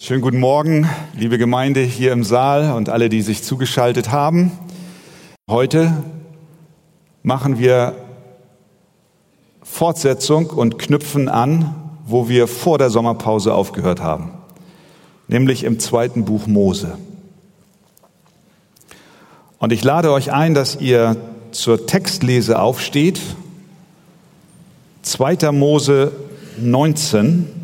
Schönen guten Morgen, liebe Gemeinde hier im Saal und alle, die sich zugeschaltet haben. Heute machen wir Fortsetzung und knüpfen an, wo wir vor der Sommerpause aufgehört haben, nämlich im zweiten Buch Mose. Und ich lade euch ein, dass ihr zur Textlese aufsteht. 2. Mose 19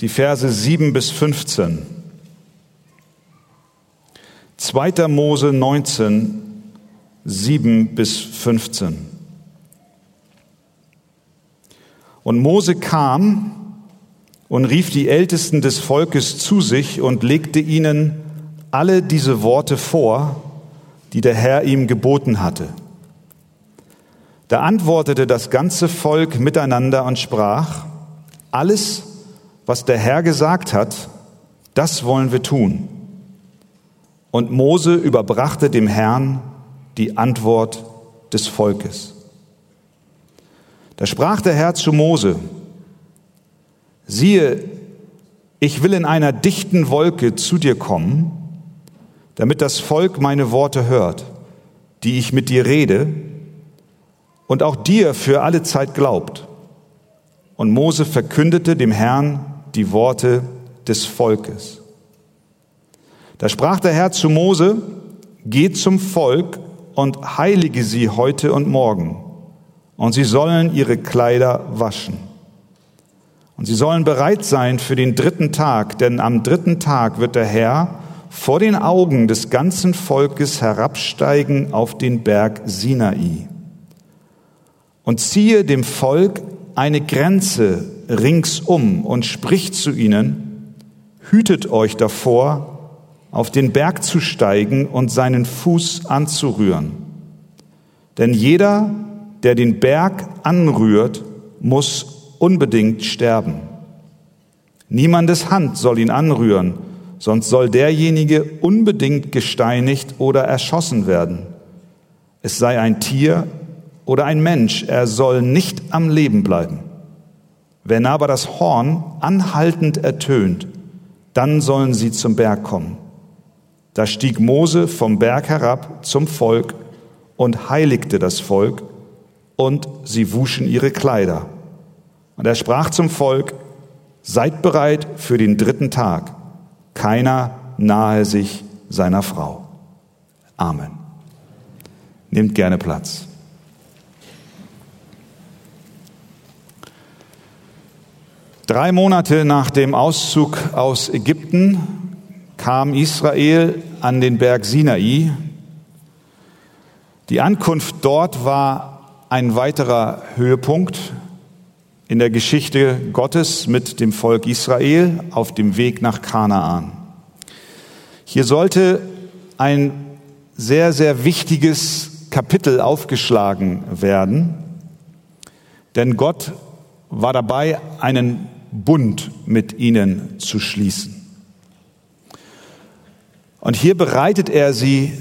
die Verse 7 bis 15. 2. Mose 19, 7 bis 15. Und Mose kam und rief die Ältesten des Volkes zu sich und legte ihnen alle diese Worte vor, die der Herr ihm geboten hatte. Da antwortete das ganze Volk miteinander und sprach, alles, was der Herr gesagt hat, das wollen wir tun. Und Mose überbrachte dem Herrn die Antwort des Volkes. Da sprach der Herr zu Mose, siehe, ich will in einer dichten Wolke zu dir kommen, damit das Volk meine Worte hört, die ich mit dir rede, und auch dir für alle Zeit glaubt. Und Mose verkündete dem Herrn die Worte des Volkes. Da sprach der Herr zu Mose, geh zum Volk und heilige sie heute und morgen, und sie sollen ihre Kleider waschen. Und sie sollen bereit sein für den dritten Tag, denn am dritten Tag wird der Herr vor den Augen des ganzen Volkes herabsteigen auf den Berg Sinai und ziehe dem Volk eine Grenze ringsum und spricht zu ihnen, hütet euch davor, auf den Berg zu steigen und seinen Fuß anzurühren. Denn jeder, der den Berg anrührt, muss unbedingt sterben. Niemandes Hand soll ihn anrühren, sonst soll derjenige unbedingt gesteinigt oder erschossen werden. Es sei ein Tier oder ein Mensch, er soll nicht am Leben bleiben. Wenn aber das Horn anhaltend ertönt, dann sollen sie zum Berg kommen. Da stieg Mose vom Berg herab zum Volk und heiligte das Volk, und sie wuschen ihre Kleider. Und er sprach zum Volk, seid bereit für den dritten Tag. Keiner nahe sich seiner Frau. Amen. Nehmt gerne Platz. Drei Monate nach dem Auszug aus Ägypten kam Israel an den Berg Sinai. Die Ankunft dort war ein weiterer Höhepunkt in der Geschichte Gottes mit dem Volk Israel auf dem Weg nach Kanaan. Hier sollte ein sehr, sehr wichtiges Kapitel aufgeschlagen werden, denn Gott war dabei, einen Bund mit ihnen zu schließen. Und hier bereitet er sie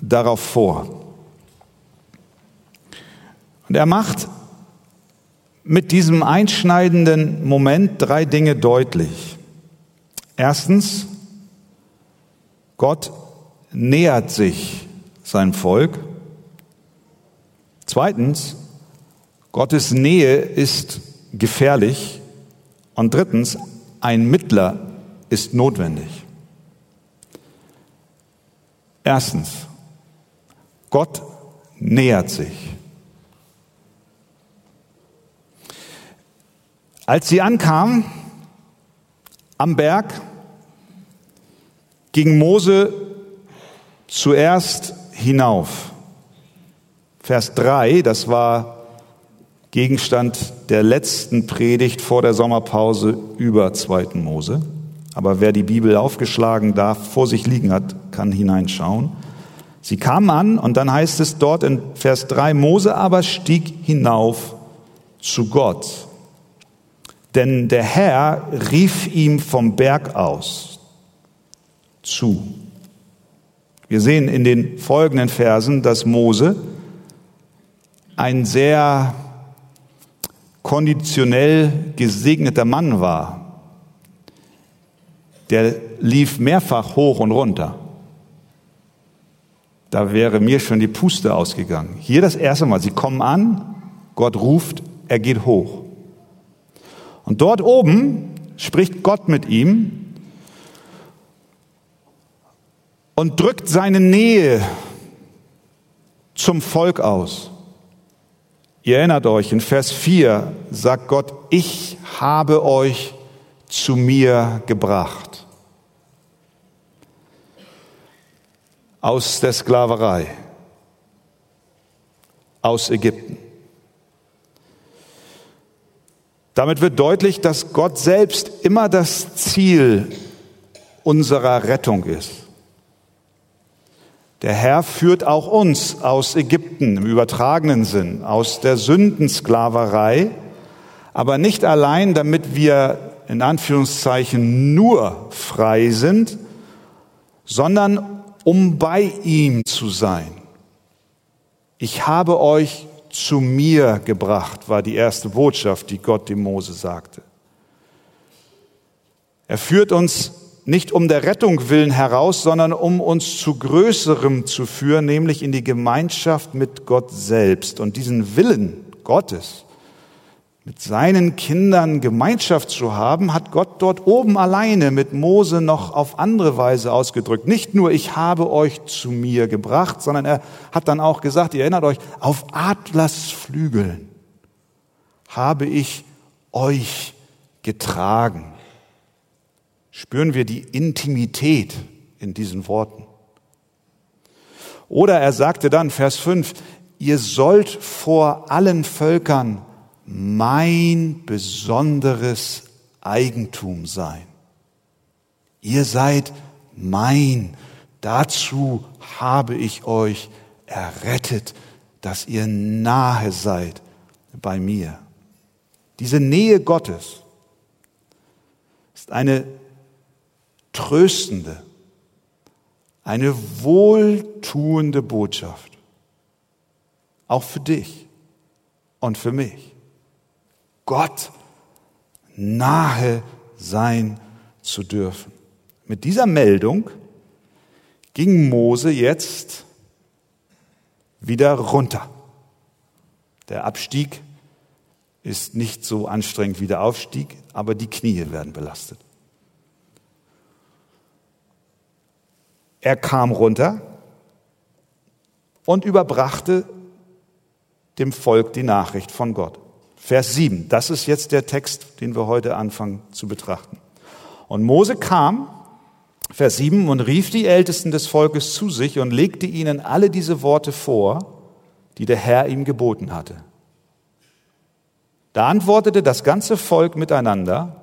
darauf vor. Und er macht mit diesem einschneidenden Moment drei Dinge deutlich. Erstens, Gott nähert sich seinem Volk. Zweitens, Gottes Nähe ist gefährlich. Und drittens, ein Mittler ist notwendig. Erstens, Gott nähert sich. Als sie ankamen am Berg, ging Mose zuerst hinauf. Vers 3, das war Gegenstand der letzten Predigt vor der Sommerpause über 2. Mose. Aber wer die Bibel aufgeschlagen darf, vor sich liegen hat, kann hineinschauen. Sie kamen an und dann heißt es dort in Vers 3, Mose aber stieg hinauf zu Gott. Denn der Herr rief ihm vom Berg aus zu. Wir sehen in den folgenden Versen, dass Mose ein sehr konditionell gesegneter Mann war. der lief mehrfach hoch und runter. Da wäre mir schon die Puste ausgegangen. Hier das erste Mal, sie kommen an, Gott ruft, er geht hoch. Und dort oben spricht Gott mit ihm und drückt seine Nähe zum Volk aus. Ihr erinnert euch, in Vers 4 sagt Gott, ich habe euch zu mir gebracht. Aus der Sklaverei, aus Ägypten. Damit wird deutlich, dass Gott selbst immer das Ziel unserer Rettung ist. Der Herr führt auch uns aus Ägypten im übertragenen Sinn, aus der Sündensklaverei, aber nicht allein, damit wir in Anführungszeichen nur frei sind, sondern um bei ihm zu sein. Ich habe euch zu mir gebracht, war die erste Botschaft, die Gott dem Mose sagte. Er führt uns nicht um der Rettung willen heraus, sondern um uns zu Größerem zu führen, nämlich in die Gemeinschaft mit Gott selbst. Und diesen Willen Gottes, mit seinen Kindern Gemeinschaft zu haben, hat Gott dort oben alleine mit Mose noch auf andere Weise ausgedrückt. Nicht nur, ich habe euch zu mir gebracht, sondern er hat dann auch gesagt, ihr erinnert euch, auf Atlasflügeln habe ich euch getragen. Spüren wir die Intimität in diesen Worten. Oder er sagte dann, Vers 5, ihr sollt vor allen Völkern mein besonderes Eigentum sein. Ihr seid mein. Dazu habe ich euch errettet, dass ihr nahe seid bei mir. Diese Nähe Gottes ist eine tröstende, eine wohltuende Botschaft. Auch für dich und für mich. Gott nahe sein zu dürfen. Mit dieser Meldung ging Mose jetzt wieder runter. Der Abstieg ist nicht so anstrengend wie der Aufstieg, aber die Knie werden belastet. Er kam runter und überbrachte dem Volk die Nachricht von Gott. Vers 7, das ist jetzt der Text, den wir heute anfangen zu betrachten. Und Mose kam, Vers 7, und rief die Ältesten des Volkes zu sich und legte ihnen alle diese Worte vor, die der Herr ihm geboten hatte. Da antwortete das ganze Volk miteinander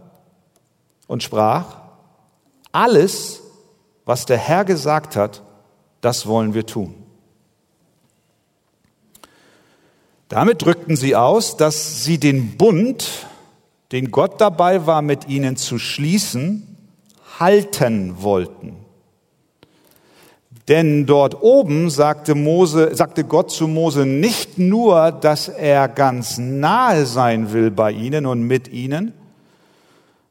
und sprach, alles, was der Herr gesagt hat, das wollen wir tun. Damit drückten sie aus, dass sie den Bund, den Gott dabei war, mit ihnen zu schließen, halten wollten. Denn dort oben sagte Mose, sagte Gott zu Mose nicht nur, dass er ganz nahe sein will bei ihnen und mit ihnen.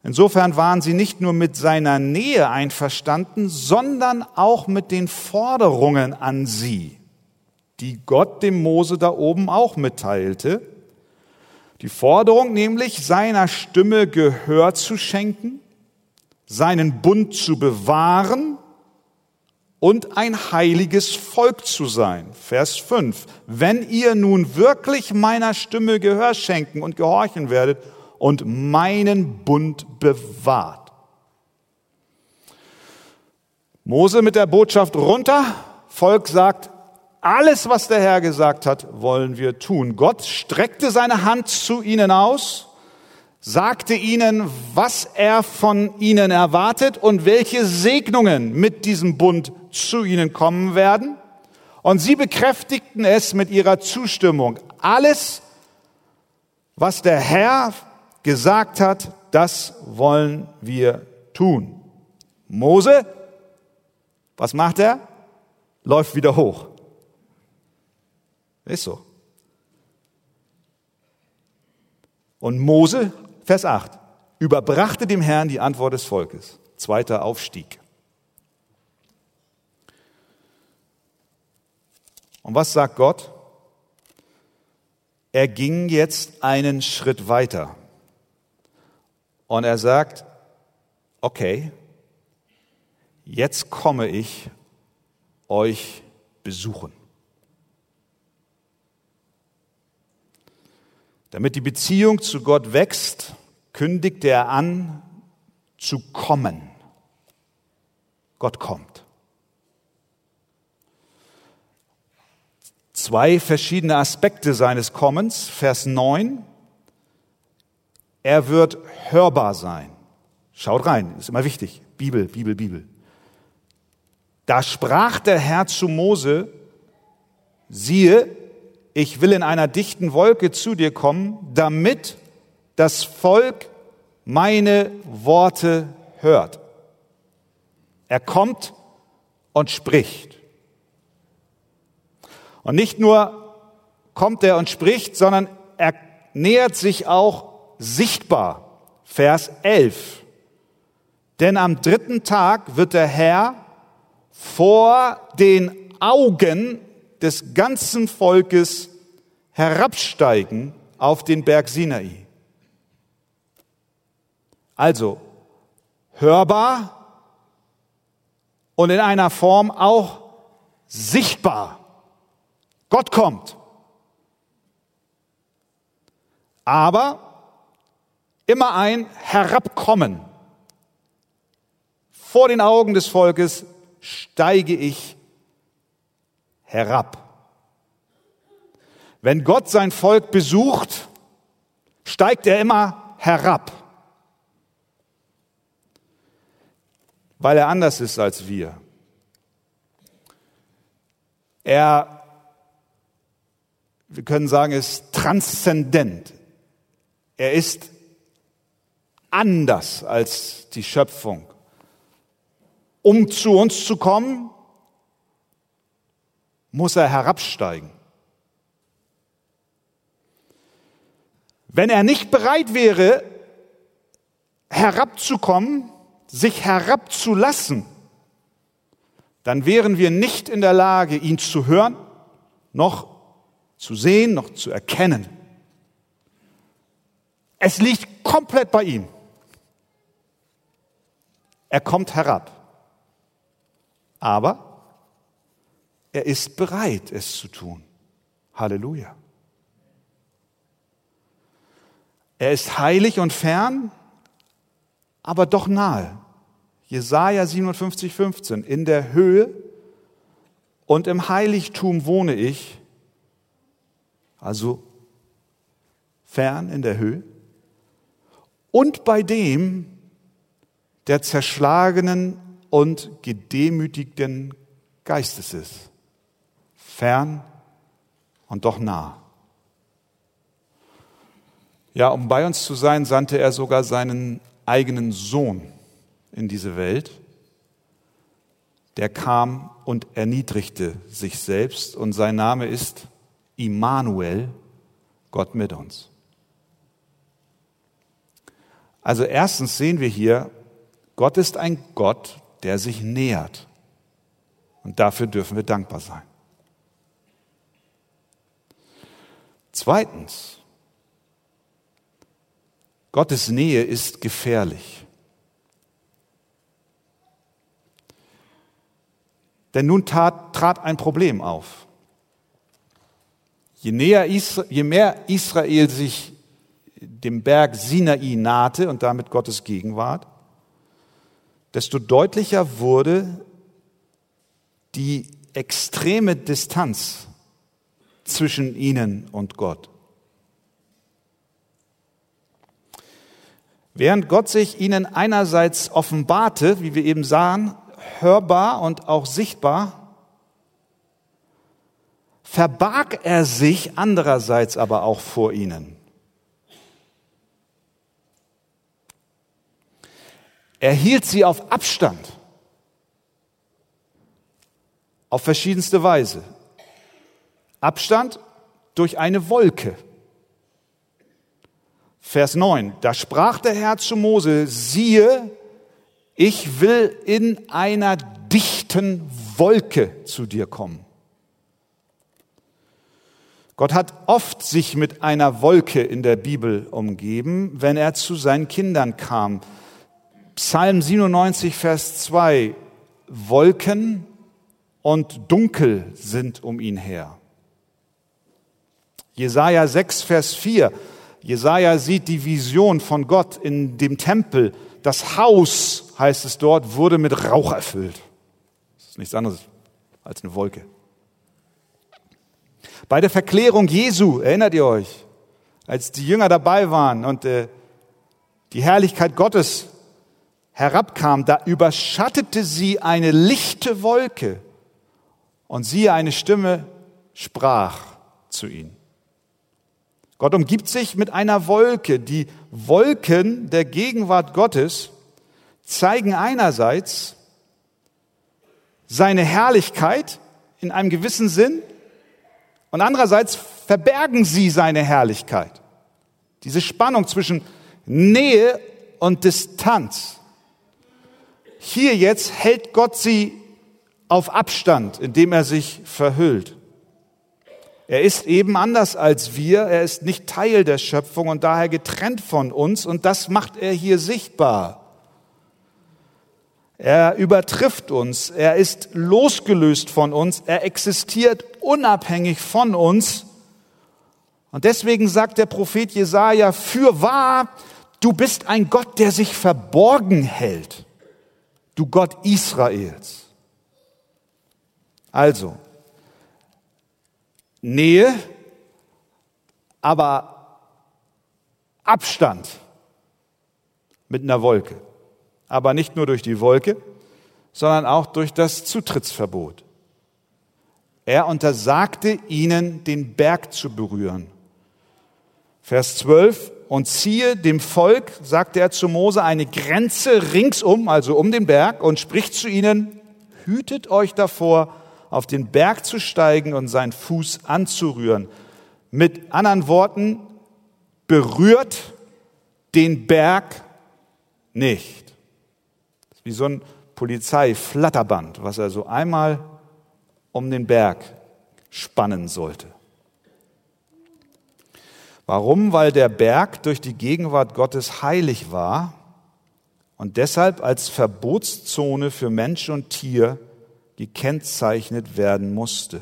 Insofern waren sie nicht nur mit seiner Nähe einverstanden, sondern auch mit den Forderungen an sie die Gott dem Mose da oben auch mitteilte. Die Forderung nämlich, seiner Stimme Gehör zu schenken, seinen Bund zu bewahren und ein heiliges Volk zu sein. Vers 5. Wenn ihr nun wirklich meiner Stimme Gehör schenken und gehorchen werdet und meinen Bund bewahrt. Mose mit der Botschaft runter, Volk sagt, alles, was der Herr gesagt hat, wollen wir tun. Gott streckte seine Hand zu ihnen aus, sagte ihnen, was er von ihnen erwartet und welche Segnungen mit diesem Bund zu ihnen kommen werden. Und sie bekräftigten es mit ihrer Zustimmung. Alles, was der Herr gesagt hat, das wollen wir tun. Mose, was macht er? Läuft wieder hoch. Ist so. Und Mose, Vers 8, überbrachte dem Herrn die Antwort des Volkes. zweiter Aufstieg. Und was sagt Gott? Er ging jetzt einen Schritt weiter. Und er sagt, okay, jetzt komme ich euch besuchen. Damit die Beziehung zu Gott wächst, kündigte er an, zu kommen. Gott kommt. Zwei verschiedene Aspekte seines Kommens. Vers 9. Er wird hörbar sein. Schaut rein, ist immer wichtig. Bibel, Bibel, Bibel. Da sprach der Herr zu Mose, siehe, ich will in einer dichten Wolke zu dir kommen, damit das Volk meine Worte hört. Er kommt und spricht. Und nicht nur kommt er und spricht, sondern er nähert sich auch sichtbar. Vers 11. Denn am dritten Tag wird der Herr vor den Augen des ganzen Volkes herabsteigen auf den Berg Sinai. Also hörbar und in einer Form auch sichtbar. Gott kommt. Aber immer ein Herabkommen. Vor den Augen des Volkes steige ich herab. Wenn Gott sein Volk besucht, steigt er immer herab, weil er anders ist als wir. Er, wir können sagen, ist transzendent. Er ist anders als die Schöpfung. Um zu uns zu kommen, muss er herabsteigen. Wenn er nicht bereit wäre, herabzukommen, sich herabzulassen, dann wären wir nicht in der Lage, ihn zu hören, noch zu sehen, noch zu erkennen. Es liegt komplett bei ihm. Er kommt herab. Aber er ist bereit, es zu tun. Halleluja. Er ist heilig und fern, aber doch nahe. Jesaja 57, 15. In der Höhe und im Heiligtum wohne ich, also fern in der Höhe, und bei dem, der zerschlagenen und gedemütigten Geistes ist. Fern und doch nah. Ja, um bei uns zu sein, sandte er sogar seinen eigenen Sohn in diese Welt. Der kam und erniedrigte sich selbst und sein Name ist Immanuel, Gott mit uns. Also erstens sehen wir hier, Gott ist ein Gott, der sich nähert. Und dafür dürfen wir dankbar sein. Zweitens, Gottes Nähe ist gefährlich. Denn nun tat, trat ein Problem auf. Je, näher, je mehr Israel sich dem Berg Sinai nahte und damit Gottes Gegenwart, desto deutlicher wurde die extreme Distanz zwischen ihnen und Gott. Während Gott sich ihnen einerseits offenbarte, wie wir eben sahen, hörbar und auch sichtbar, verbarg er sich andererseits aber auch vor ihnen. Er hielt sie auf Abstand, auf verschiedenste Weise. Abstand durch eine Wolke. Vers 9, da sprach der Herr zu Mose, siehe, ich will in einer dichten Wolke zu dir kommen. Gott hat oft sich mit einer Wolke in der Bibel umgeben, wenn er zu seinen Kindern kam. Psalm 97, Vers 2. Wolken und dunkel sind um ihn her. Jesaja 6, Vers 4. Jesaja sieht die Vision von Gott in dem Tempel. Das Haus, heißt es dort, wurde mit Rauch erfüllt. Das ist nichts anderes als eine Wolke. Bei der Verklärung Jesu, erinnert ihr euch, als die Jünger dabei waren und äh, die Herrlichkeit Gottes herabkam, da überschattete sie eine lichte Wolke und siehe, eine Stimme sprach zu ihnen. Gott umgibt sich mit einer Wolke. Die Wolken der Gegenwart Gottes zeigen einerseits seine Herrlichkeit in einem gewissen Sinn und andererseits verbergen sie seine Herrlichkeit. Diese Spannung zwischen Nähe und Distanz. Hier jetzt hält Gott sie auf Abstand, indem er sich verhüllt. Er ist eben anders als wir, er ist nicht Teil der Schöpfung und daher getrennt von uns und das macht er hier sichtbar. Er übertrifft uns, er ist losgelöst von uns, er existiert unabhängig von uns. Und deswegen sagt der Prophet Jesaja, für wahr, du bist ein Gott, der sich verborgen hält, du Gott Israels. Also, Nähe, aber Abstand mit einer Wolke aber nicht nur durch die Wolke, sondern auch durch das Zutrittsverbot. Er untersagte ihnen, den Berg zu berühren. Vers 12, und ziehe dem Volk, sagte er zu Mose, eine Grenze ringsum, also um den Berg, und spricht zu ihnen, hütet euch davor, auf den Berg zu steigen und seinen Fuß anzurühren. Mit anderen Worten, berührt den Berg nicht wie so ein Polizeiflatterband, was er so einmal um den Berg spannen sollte. Warum? Weil der Berg durch die Gegenwart Gottes heilig war und deshalb als Verbotszone für Mensch und Tier gekennzeichnet werden musste.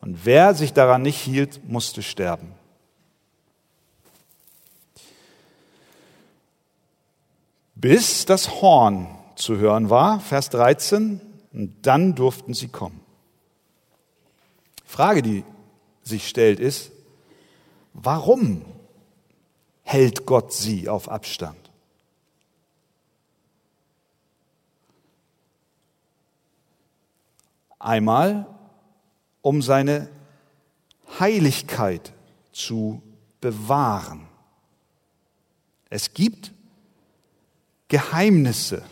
Und wer sich daran nicht hielt, musste sterben. bis das Horn zu hören war, Vers 13, und dann durften sie kommen. Frage, die sich stellt, ist, warum hält Gott sie auf Abstand? Einmal, um seine Heiligkeit zu bewahren. Es gibt Geheimnisse,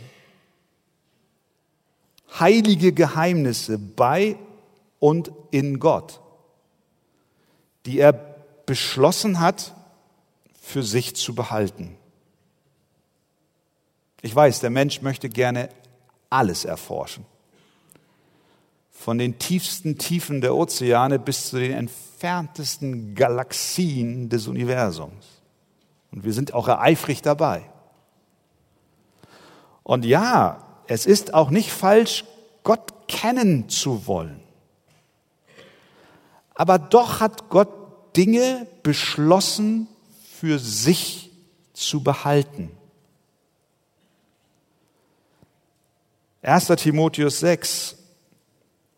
heilige Geheimnisse bei und in Gott, die er beschlossen hat, für sich zu behalten. Ich weiß, der Mensch möchte gerne alles erforschen. Von den tiefsten Tiefen der Ozeane bis zu den entferntesten Galaxien des Universums. Und wir sind auch eifrig dabei. Und ja, es ist auch nicht falsch, Gott kennen zu wollen. Aber doch hat Gott Dinge beschlossen für sich zu behalten. 1. Timotheus 6.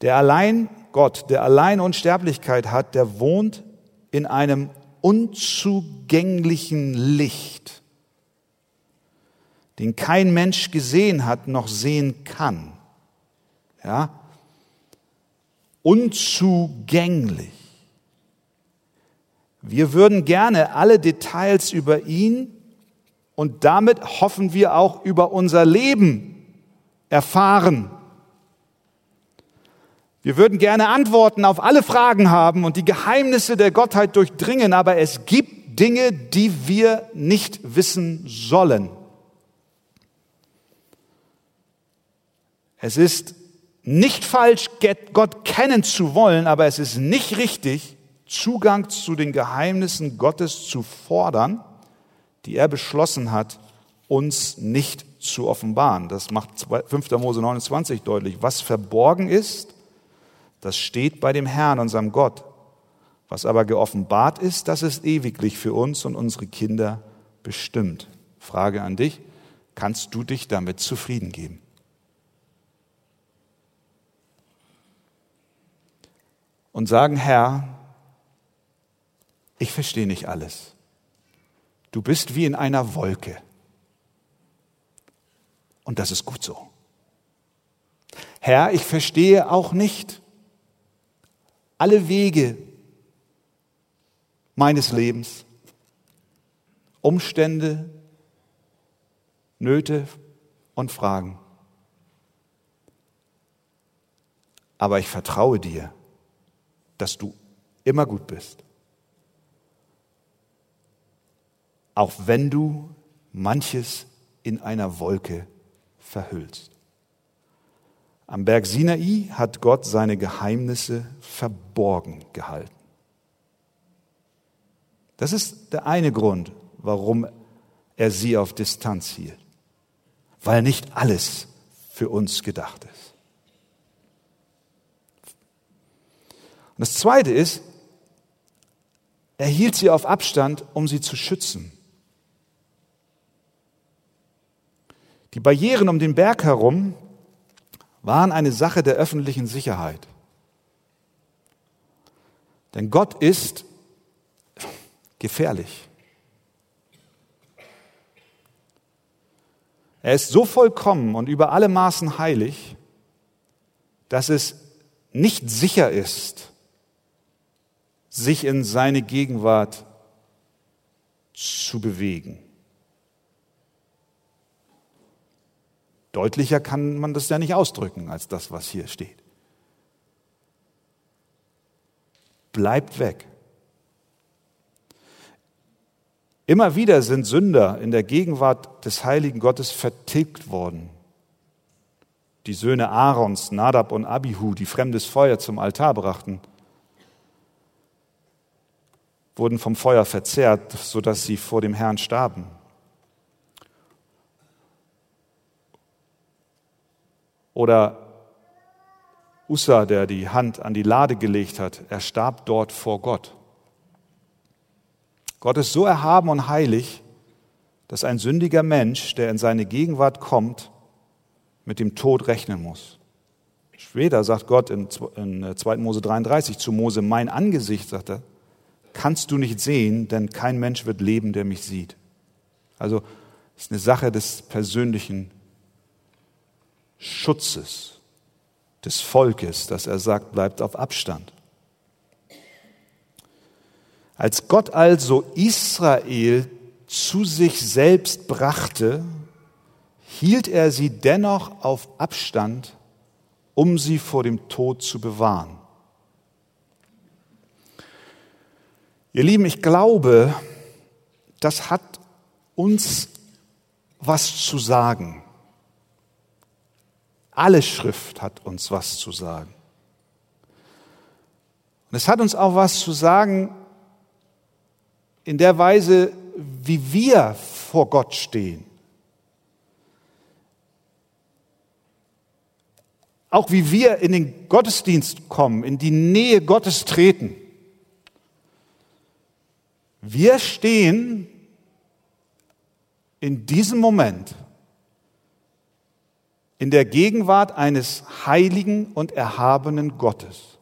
Der allein Gott, der allein Unsterblichkeit hat, der wohnt in einem unzugänglichen Licht den kein Mensch gesehen hat noch sehen kann. Ja? Unzugänglich. Wir würden gerne alle Details über ihn und damit hoffen wir auch über unser Leben erfahren. Wir würden gerne Antworten auf alle Fragen haben und die Geheimnisse der Gottheit durchdringen, aber es gibt Dinge, die wir nicht wissen sollen. Es ist nicht falsch, Gott kennen zu wollen, aber es ist nicht richtig, Zugang zu den Geheimnissen Gottes zu fordern, die er beschlossen hat, uns nicht zu offenbaren. Das macht 5. Mose 29 deutlich. Was verborgen ist, das steht bei dem Herrn, unserem Gott. Was aber geoffenbart ist, das ist ewiglich für uns und unsere Kinder bestimmt. Frage an dich, kannst du dich damit zufrieden geben? Und sagen, Herr, ich verstehe nicht alles. Du bist wie in einer Wolke. Und das ist gut so. Herr, ich verstehe auch nicht alle Wege meines Lebens, Umstände, Nöte und Fragen. Aber ich vertraue dir, dass du immer gut bist. Auch wenn du manches in einer Wolke verhüllst. Am Berg Sinai hat Gott seine Geheimnisse verborgen gehalten. Das ist der eine Grund, warum er sie auf Distanz hielt weil nicht alles für uns gedacht ist. Und das Zweite ist, er hielt sie auf Abstand, um sie zu schützen. Die Barrieren um den Berg herum waren eine Sache der öffentlichen Sicherheit. Denn Gott ist gefährlich. Er ist so vollkommen und über alle Maßen heilig, dass es nicht sicher ist, sich in seine Gegenwart zu bewegen. Deutlicher kann man das ja nicht ausdrücken als das, was hier steht. Bleibt weg. Immer wieder sind Sünder in der Gegenwart des heiligen Gottes vertilgt worden. Die Söhne Aarons, Nadab und Abihu, die fremdes Feuer zum Altar brachten, wurden vom Feuer verzehrt, sodass sie vor dem Herrn starben. Oder Ussa, der die Hand an die Lade gelegt hat, er starb dort vor Gott. Gott ist so erhaben und heilig, dass ein sündiger Mensch, der in seine Gegenwart kommt, mit dem Tod rechnen muss. Später sagt Gott in 2. Äh, Mose 33 zu Mose, mein Angesicht, sagt er, kannst du nicht sehen, denn kein Mensch wird leben, der mich sieht. Also es ist eine Sache des persönlichen Schutzes des Volkes, dass er sagt, bleibt auf Abstand. Als Gott also Israel zu sich selbst brachte, hielt er sie dennoch auf Abstand, um sie vor dem Tod zu bewahren. Ihr Lieben, ich glaube, das hat uns was zu sagen. Alle Schrift hat uns was zu sagen. Und es hat uns auch was zu sagen in der Weise, wie wir vor Gott stehen. Auch wie wir in den Gottesdienst kommen, in die Nähe Gottes treten. Wir stehen in diesem Moment in der Gegenwart eines heiligen und erhabenen Gottes.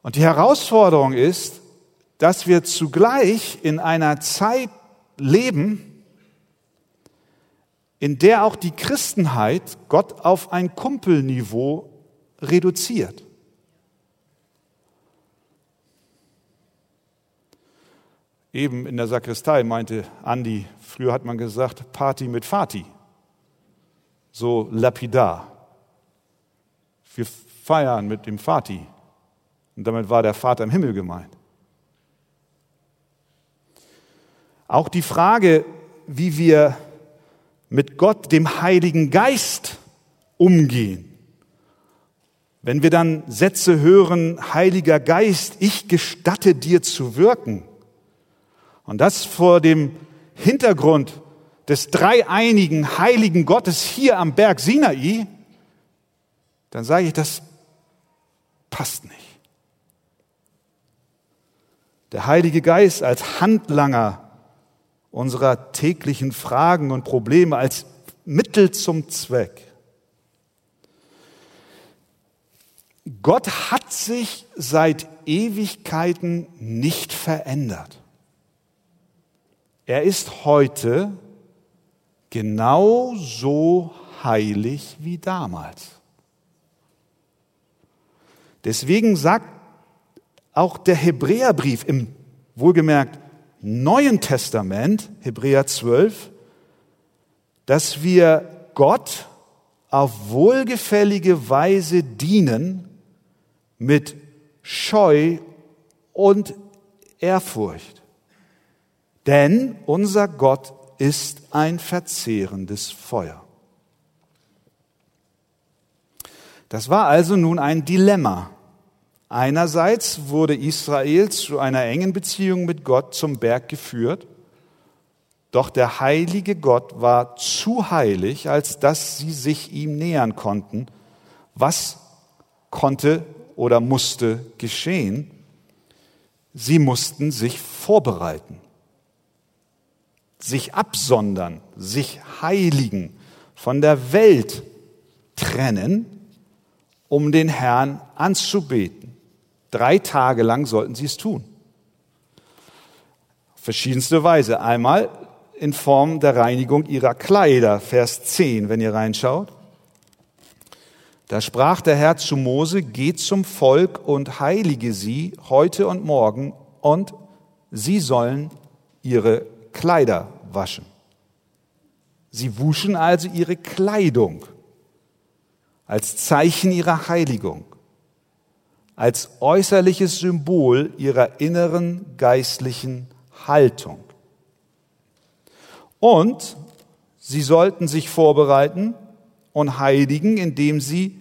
Und die Herausforderung ist, dass wir zugleich in einer Zeit leben, in der auch die Christenheit Gott auf ein Kumpelniveau reduziert. Eben in der Sakristei meinte Andi, früher hat man gesagt, Party mit Fati. So lapidar. Wir feiern mit dem Fati. Und damit war der Vater im Himmel gemeint. Auch die Frage, wie wir mit Gott, dem Heiligen Geist, umgehen. Wenn wir dann Sätze hören, Heiliger Geist, ich gestatte dir zu wirken. Und das vor dem Hintergrund des dreieinigen heiligen Gottes hier am Berg Sinai, dann sage ich, das passt nicht. Der Heilige Geist als Handlanger unserer täglichen Fragen und Probleme, als Mittel zum Zweck. Gott hat sich seit Ewigkeiten nicht verändert. Er ist heute genauso heilig wie damals. Deswegen sagt auch der Hebräerbrief im wohlgemerkt Neuen Testament, Hebräer 12, dass wir Gott auf wohlgefällige Weise dienen mit Scheu und Ehrfurcht. Denn unser Gott ist ein verzehrendes Feuer. Das war also nun ein Dilemma. Einerseits wurde Israel zu einer engen Beziehung mit Gott zum Berg geführt, doch der heilige Gott war zu heilig, als dass sie sich ihm nähern konnten. Was konnte oder musste geschehen? Sie mussten sich vorbereiten, sich absondern, sich heiligen, von der Welt trennen, um den Herrn anzubeten. Drei Tage lang sollten sie es tun. Verschiedenste Weise. Einmal in Form der Reinigung ihrer Kleider, Vers 10, wenn ihr reinschaut. Da sprach der Herr zu Mose, geht zum Volk und heilige sie heute und morgen und sie sollen ihre Kleider waschen. Sie wuschen also ihre Kleidung als Zeichen ihrer Heiligung als äußerliches Symbol ihrer inneren geistlichen Haltung. Und sie sollten sich vorbereiten und heiligen, indem sie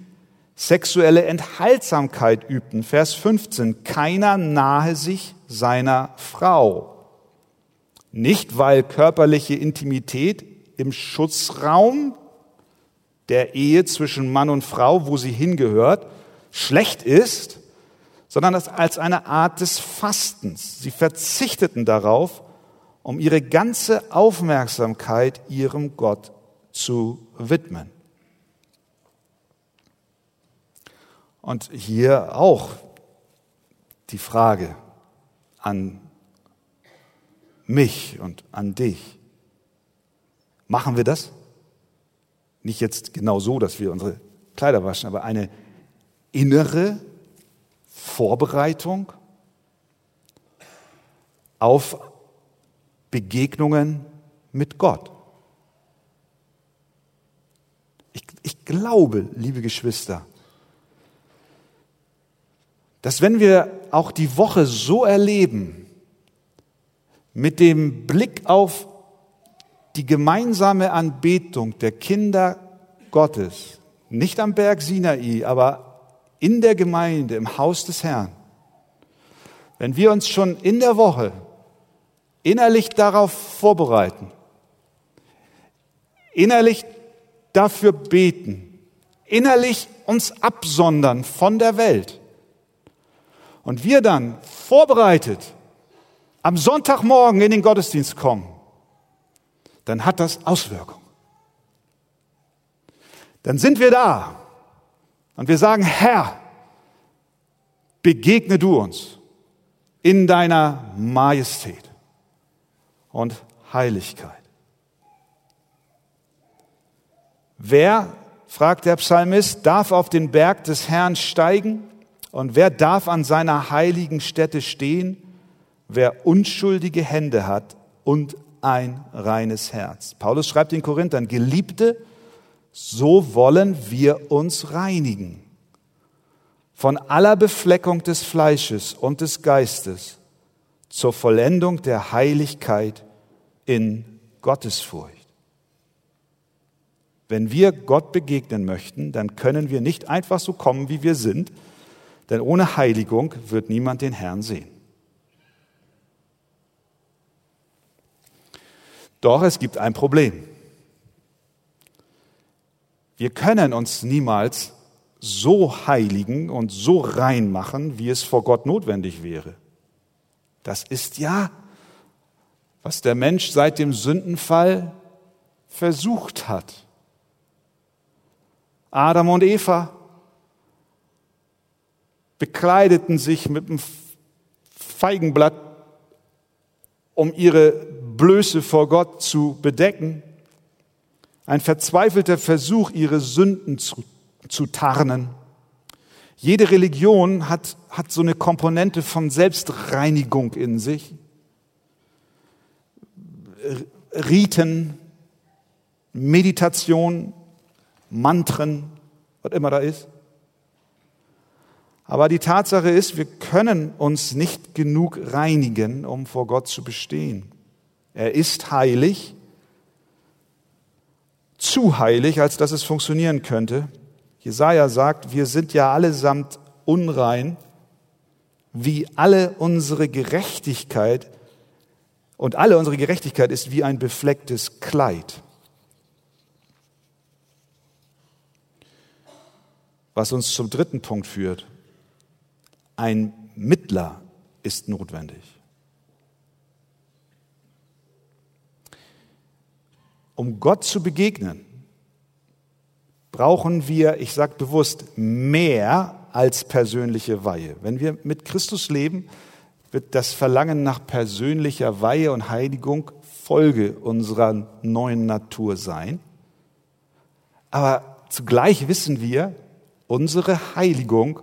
sexuelle Enthaltsamkeit übten. Vers 15. Keiner nahe sich seiner Frau. Nicht weil körperliche Intimität im Schutzraum der Ehe zwischen Mann und Frau, wo sie hingehört, schlecht ist, sondern als eine Art des Fastens. Sie verzichteten darauf, um ihre ganze Aufmerksamkeit ihrem Gott zu widmen. Und hier auch die Frage an mich und an dich. Machen wir das? Nicht jetzt genau so, dass wir unsere Kleider waschen, aber eine innere Vorbereitung auf Begegnungen mit Gott. Ich, ich glaube, liebe Geschwister, dass wenn wir auch die Woche so erleben, mit dem Blick auf die gemeinsame Anbetung der Kinder Gottes, nicht am Berg Sinai, aber in der Gemeinde, im Haus des Herrn, wenn wir uns schon in der Woche innerlich darauf vorbereiten, innerlich dafür beten, innerlich uns absondern von der Welt und wir dann vorbereitet am Sonntagmorgen in den Gottesdienst kommen, dann hat das Auswirkungen. Dann sind wir da und wir sagen, Herr, begegne du uns in deiner Majestät und Heiligkeit. Wer, fragt der Psalmist, darf auf den Berg des Herrn steigen und wer darf an seiner heiligen Stätte stehen? Wer unschuldige Hände hat und ein reines Herz. Paulus schreibt den Korinthern, Geliebte, so wollen wir uns reinigen von aller Befleckung des Fleisches und des Geistes zur Vollendung der Heiligkeit in Gottesfurcht. Wenn wir Gott begegnen möchten, dann können wir nicht einfach so kommen, wie wir sind, denn ohne Heiligung wird niemand den Herrn sehen. Doch es gibt ein Problem. Wir können uns niemals so heiligen und so rein machen, wie es vor Gott notwendig wäre. Das ist ja, was der Mensch seit dem Sündenfall versucht hat. Adam und Eva bekleideten sich mit einem Feigenblatt, um ihre Blöße vor Gott zu bedecken. Ein verzweifelter Versuch, ihre Sünden zu, zu tarnen. Jede Religion hat, hat so eine Komponente von Selbstreinigung in sich. Riten, Meditation, Mantren, was immer da ist. Aber die Tatsache ist, wir können uns nicht genug reinigen, um vor Gott zu bestehen. Er ist heilig, zu heilig, als dass es funktionieren könnte. Jesaja sagt, wir sind ja allesamt unrein, wie alle unsere Gerechtigkeit, und alle unsere Gerechtigkeit ist wie ein beflecktes Kleid. Was uns zum dritten Punkt führt. Ein Mittler ist notwendig. Um Gott zu begegnen, brauchen wir, ich sage bewusst, mehr als persönliche Weihe. Wenn wir mit Christus leben, wird das Verlangen nach persönlicher Weihe und Heiligung Folge unserer neuen Natur sein. Aber zugleich wissen wir, unsere Heiligung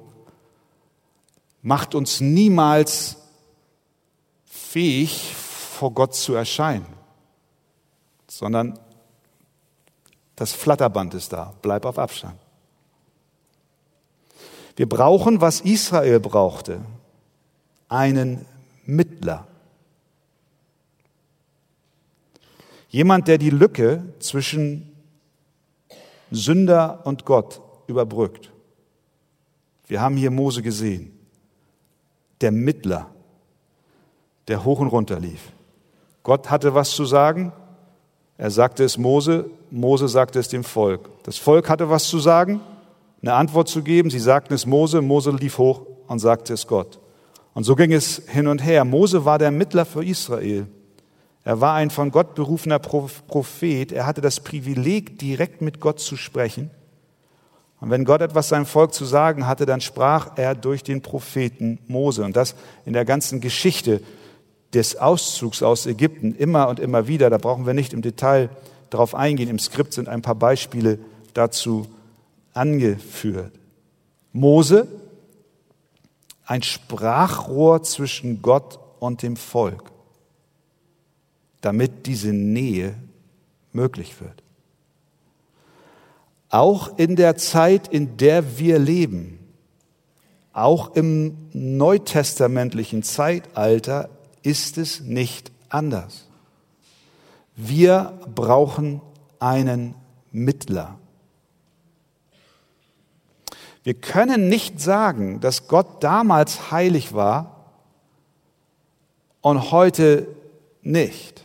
macht uns niemals fähig, vor Gott zu erscheinen, sondern das Flatterband ist da. Bleib auf Abstand. Wir brauchen, was Israel brauchte, einen Mittler. Jemand, der die Lücke zwischen Sünder und Gott überbrückt. Wir haben hier Mose gesehen, der Mittler, der hoch und runter lief. Gott hatte was zu sagen, er sagte es Mose, Mose sagte es dem Volk. Das Volk hatte was zu sagen, eine Antwort zu geben, sie sagten es Mose, Mose lief hoch und sagte es Gott. Und so ging es hin und her. Mose war der Mittler für Israel. Er war ein von Gott berufener Prophet. Er hatte das Privileg, direkt mit Gott zu sprechen. Und wenn Gott etwas seinem Volk zu sagen hatte, dann sprach er durch den Propheten Mose. Und das in der ganzen Geschichte des Auszugs aus Ägypten immer und immer wieder. Da brauchen wir nicht im Detail darauf eingehen. Im Skript sind ein paar Beispiele dazu angeführt. Mose, ein Sprachrohr zwischen Gott und dem Volk, damit diese Nähe möglich wird. Auch in der Zeit, in der wir leben, auch im neutestamentlichen Zeitalter ist es nicht anders. Wir brauchen einen Mittler. Wir können nicht sagen, dass Gott damals heilig war und heute nicht.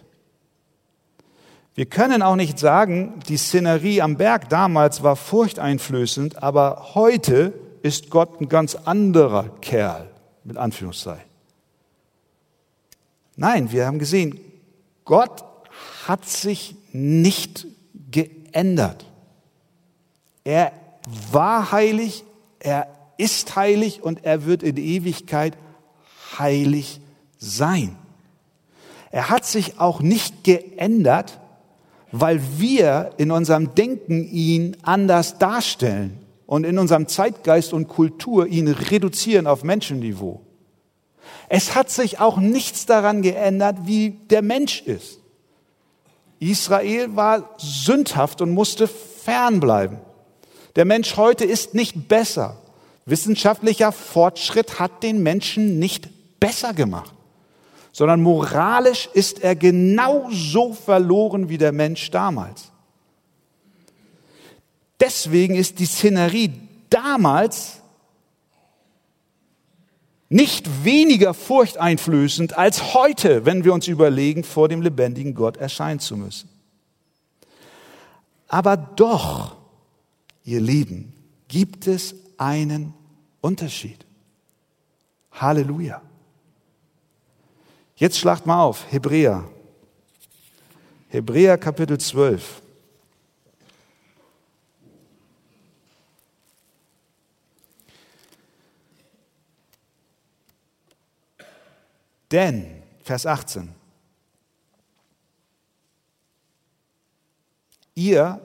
Wir können auch nicht sagen, die Szenerie am Berg damals war furchteinflößend, aber heute ist Gott ein ganz anderer Kerl, mit Anführungszeichen. Nein, wir haben gesehen, Gott hat sich nicht geändert. Er war heilig, er ist heilig und er wird in Ewigkeit heilig sein. Er hat sich auch nicht geändert, weil wir in unserem Denken ihn anders darstellen und in unserem Zeitgeist und Kultur ihn reduzieren auf Menschenniveau. Es hat sich auch nichts daran geändert, wie der Mensch ist. Israel war sündhaft und musste fernbleiben. Der Mensch heute ist nicht besser. Wissenschaftlicher Fortschritt hat den Menschen nicht besser gemacht sondern moralisch ist er genauso verloren wie der Mensch damals. Deswegen ist die Szenerie damals nicht weniger furchteinflößend als heute, wenn wir uns überlegen, vor dem lebendigen Gott erscheinen zu müssen. Aber doch, ihr Lieben, gibt es einen Unterschied. Halleluja. Jetzt schlagt mal auf, Hebräer. Hebräer Kapitel 12. Denn, Vers 18, ihr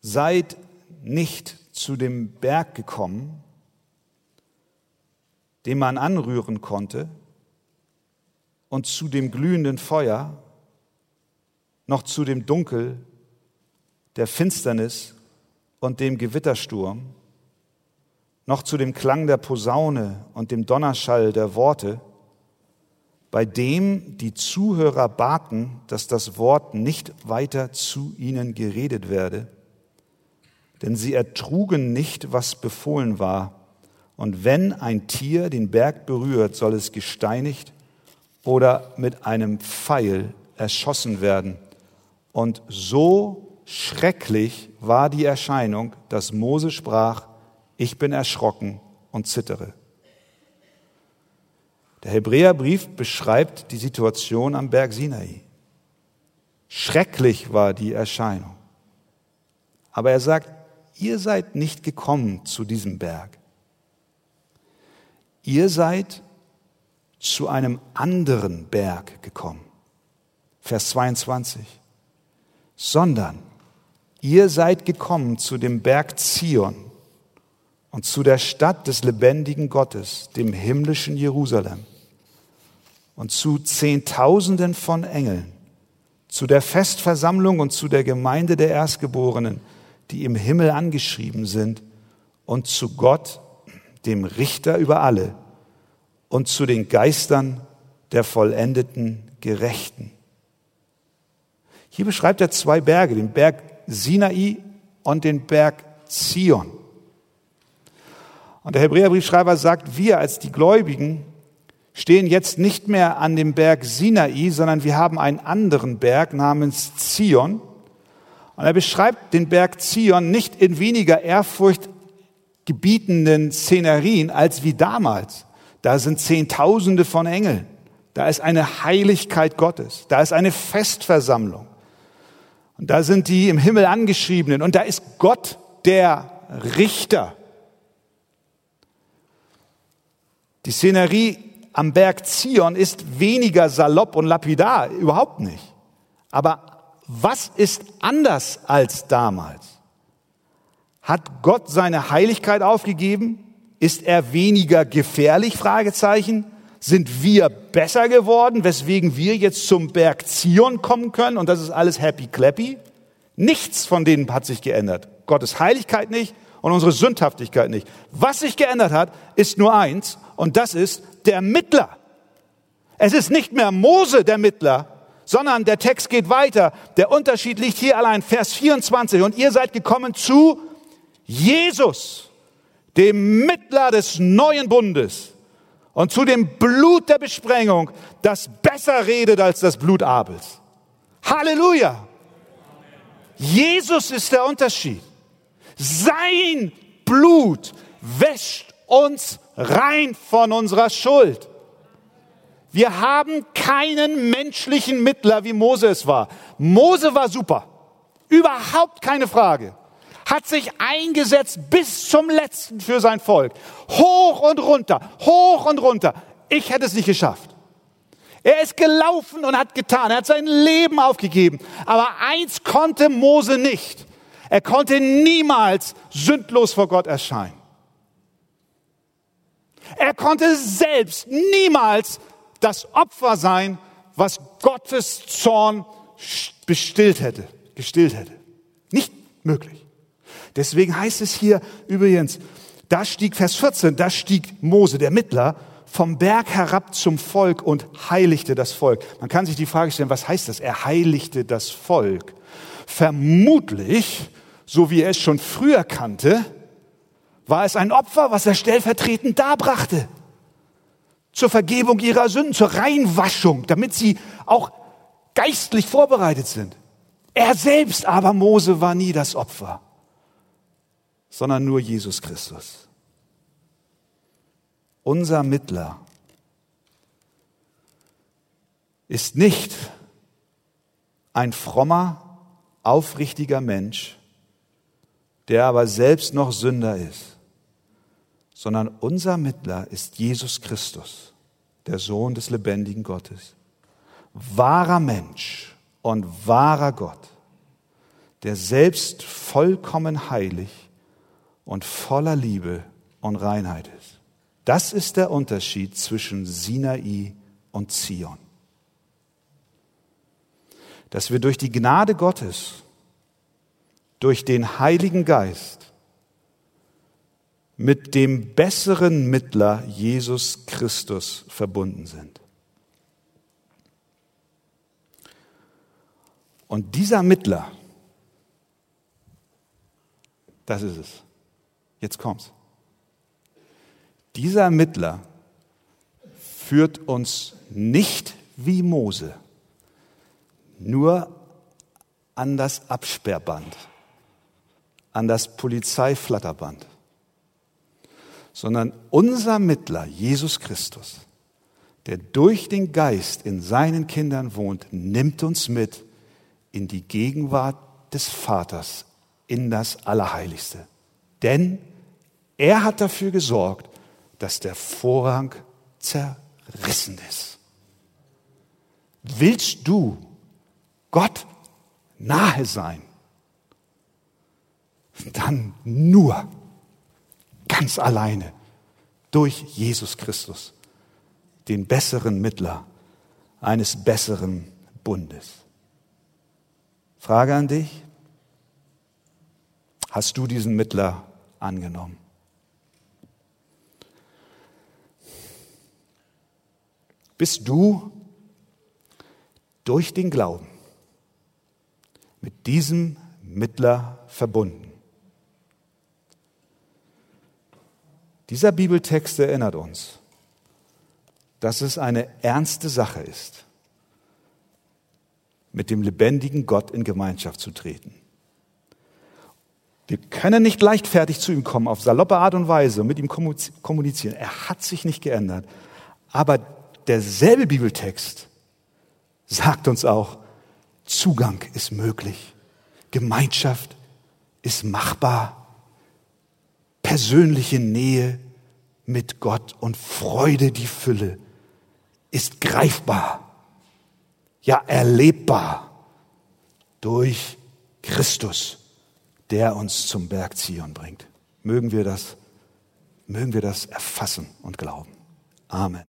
seid nicht zu dem Berg gekommen, den man anrühren konnte, und zu dem glühenden Feuer, noch zu dem Dunkel der Finsternis und dem Gewittersturm, noch zu dem Klang der Posaune und dem Donnerschall der Worte, bei dem die Zuhörer baten, dass das Wort nicht weiter zu ihnen geredet werde, denn sie ertrugen nicht, was befohlen war. Und wenn ein Tier den Berg berührt, soll es gesteinigt oder mit einem Pfeil erschossen werden. Und so schrecklich war die Erscheinung, dass Mose sprach, ich bin erschrocken und zittere. Der Hebräerbrief beschreibt die Situation am Berg Sinai. Schrecklich war die Erscheinung. Aber er sagt, ihr seid nicht gekommen zu diesem Berg. Ihr seid zu einem anderen Berg gekommen. Vers 22. Sondern ihr seid gekommen zu dem Berg Zion und zu der Stadt des lebendigen Gottes, dem himmlischen Jerusalem und zu Zehntausenden von Engeln, zu der Festversammlung und zu der Gemeinde der Erstgeborenen, die im Himmel angeschrieben sind, und zu Gott, dem Richter über alle, und zu den Geistern der vollendeten Gerechten. Hier beschreibt er zwei Berge, den Berg Sinai und den Berg Zion. Und der Hebräerbriefschreiber sagt, wir als die Gläubigen stehen jetzt nicht mehr an dem Berg Sinai, sondern wir haben einen anderen Berg namens Zion. Und er beschreibt den Berg Zion nicht in weniger ehrfurchtgebietenden Szenerien als wie damals. Da sind Zehntausende von Engeln. Da ist eine Heiligkeit Gottes. Da ist eine Festversammlung. Und da sind die im Himmel angeschriebenen. Und da ist Gott der Richter. Die Szenerie am Berg Zion ist weniger salopp und lapidar, überhaupt nicht. Aber was ist anders als damals? Hat Gott seine Heiligkeit aufgegeben? Ist er weniger gefährlich? Fragezeichen. Sind wir besser geworden, weswegen wir jetzt zum Berg Zion kommen können und das ist alles happy clappy? Nichts von denen hat sich geändert. Gottes Heiligkeit nicht und unsere Sündhaftigkeit nicht. Was sich geändert hat, ist nur eins und das ist der Mittler. Es ist nicht mehr Mose der Mittler, sondern der Text geht weiter. Der Unterschied liegt hier allein, Vers 24. Und ihr seid gekommen zu Jesus, dem Mittler des neuen Bundes und zu dem Blut der Besprengung, das besser redet als das Blut Abels. Halleluja! Jesus ist der Unterschied. Sein Blut wäscht uns rein von unserer Schuld. Wir haben keinen menschlichen Mittler, wie Mose es war. Mose war super. Überhaupt keine Frage. Hat sich eingesetzt bis zum letzten für sein Volk. Hoch und runter, hoch und runter. Ich hätte es nicht geschafft. Er ist gelaufen und hat getan. Er hat sein Leben aufgegeben. Aber eins konnte Mose nicht. Er konnte niemals sündlos vor Gott erscheinen. Er konnte selbst niemals das Opfer sein, was Gottes Zorn bestillt hätte, gestillt hätte. Nicht möglich. Deswegen heißt es hier übrigens, da stieg Vers 14, da stieg Mose, der Mittler, vom Berg herab zum Volk und heiligte das Volk. Man kann sich die Frage stellen, was heißt das? Er heiligte das Volk. Vermutlich so wie er es schon früher kannte, war es ein Opfer, was er stellvertretend darbrachte. Zur Vergebung ihrer Sünden, zur Reinwaschung, damit sie auch geistlich vorbereitet sind. Er selbst aber, Mose, war nie das Opfer, sondern nur Jesus Christus. Unser Mittler ist nicht ein frommer, aufrichtiger Mensch, der aber selbst noch Sünder ist, sondern unser Mittler ist Jesus Christus, der Sohn des lebendigen Gottes, wahrer Mensch und wahrer Gott, der selbst vollkommen heilig und voller Liebe und Reinheit ist. Das ist der Unterschied zwischen Sinai und Zion. Dass wir durch die Gnade Gottes, durch den Heiligen Geist, mit dem besseren Mittler Jesus Christus verbunden sind. Und dieser Mittler, das ist es. Jetzt kommt's. Dieser Mittler führt uns nicht wie Mose nur an das Absperrband, an das Polizeiflatterband, sondern unser Mittler, Jesus Christus, der durch den Geist in seinen Kindern wohnt, nimmt uns mit in die Gegenwart des Vaters, in das Allerheiligste. Denn er hat dafür gesorgt, dass der Vorhang zerrissen ist. Willst du Gott nahe sein? Dann nur ganz alleine durch Jesus Christus, den besseren Mittler eines besseren Bundes. Frage an dich. Hast du diesen Mittler angenommen? Bist du durch den Glauben mit diesem Mittler verbunden? Dieser Bibeltext erinnert uns, dass es eine ernste Sache ist, mit dem lebendigen Gott in Gemeinschaft zu treten. Wir können nicht leichtfertig zu ihm kommen, auf saloppe Art und Weise mit ihm kommunizieren. Er hat sich nicht geändert. Aber derselbe Bibeltext sagt uns auch, Zugang ist möglich. Gemeinschaft ist machbar. Persönliche Nähe mit Gott und Freude, die Fülle, ist greifbar ja erlebbar durch Christus, der uns zum Berg Zion bringt. Mögen wir das, mögen wir das erfassen und glauben. Amen.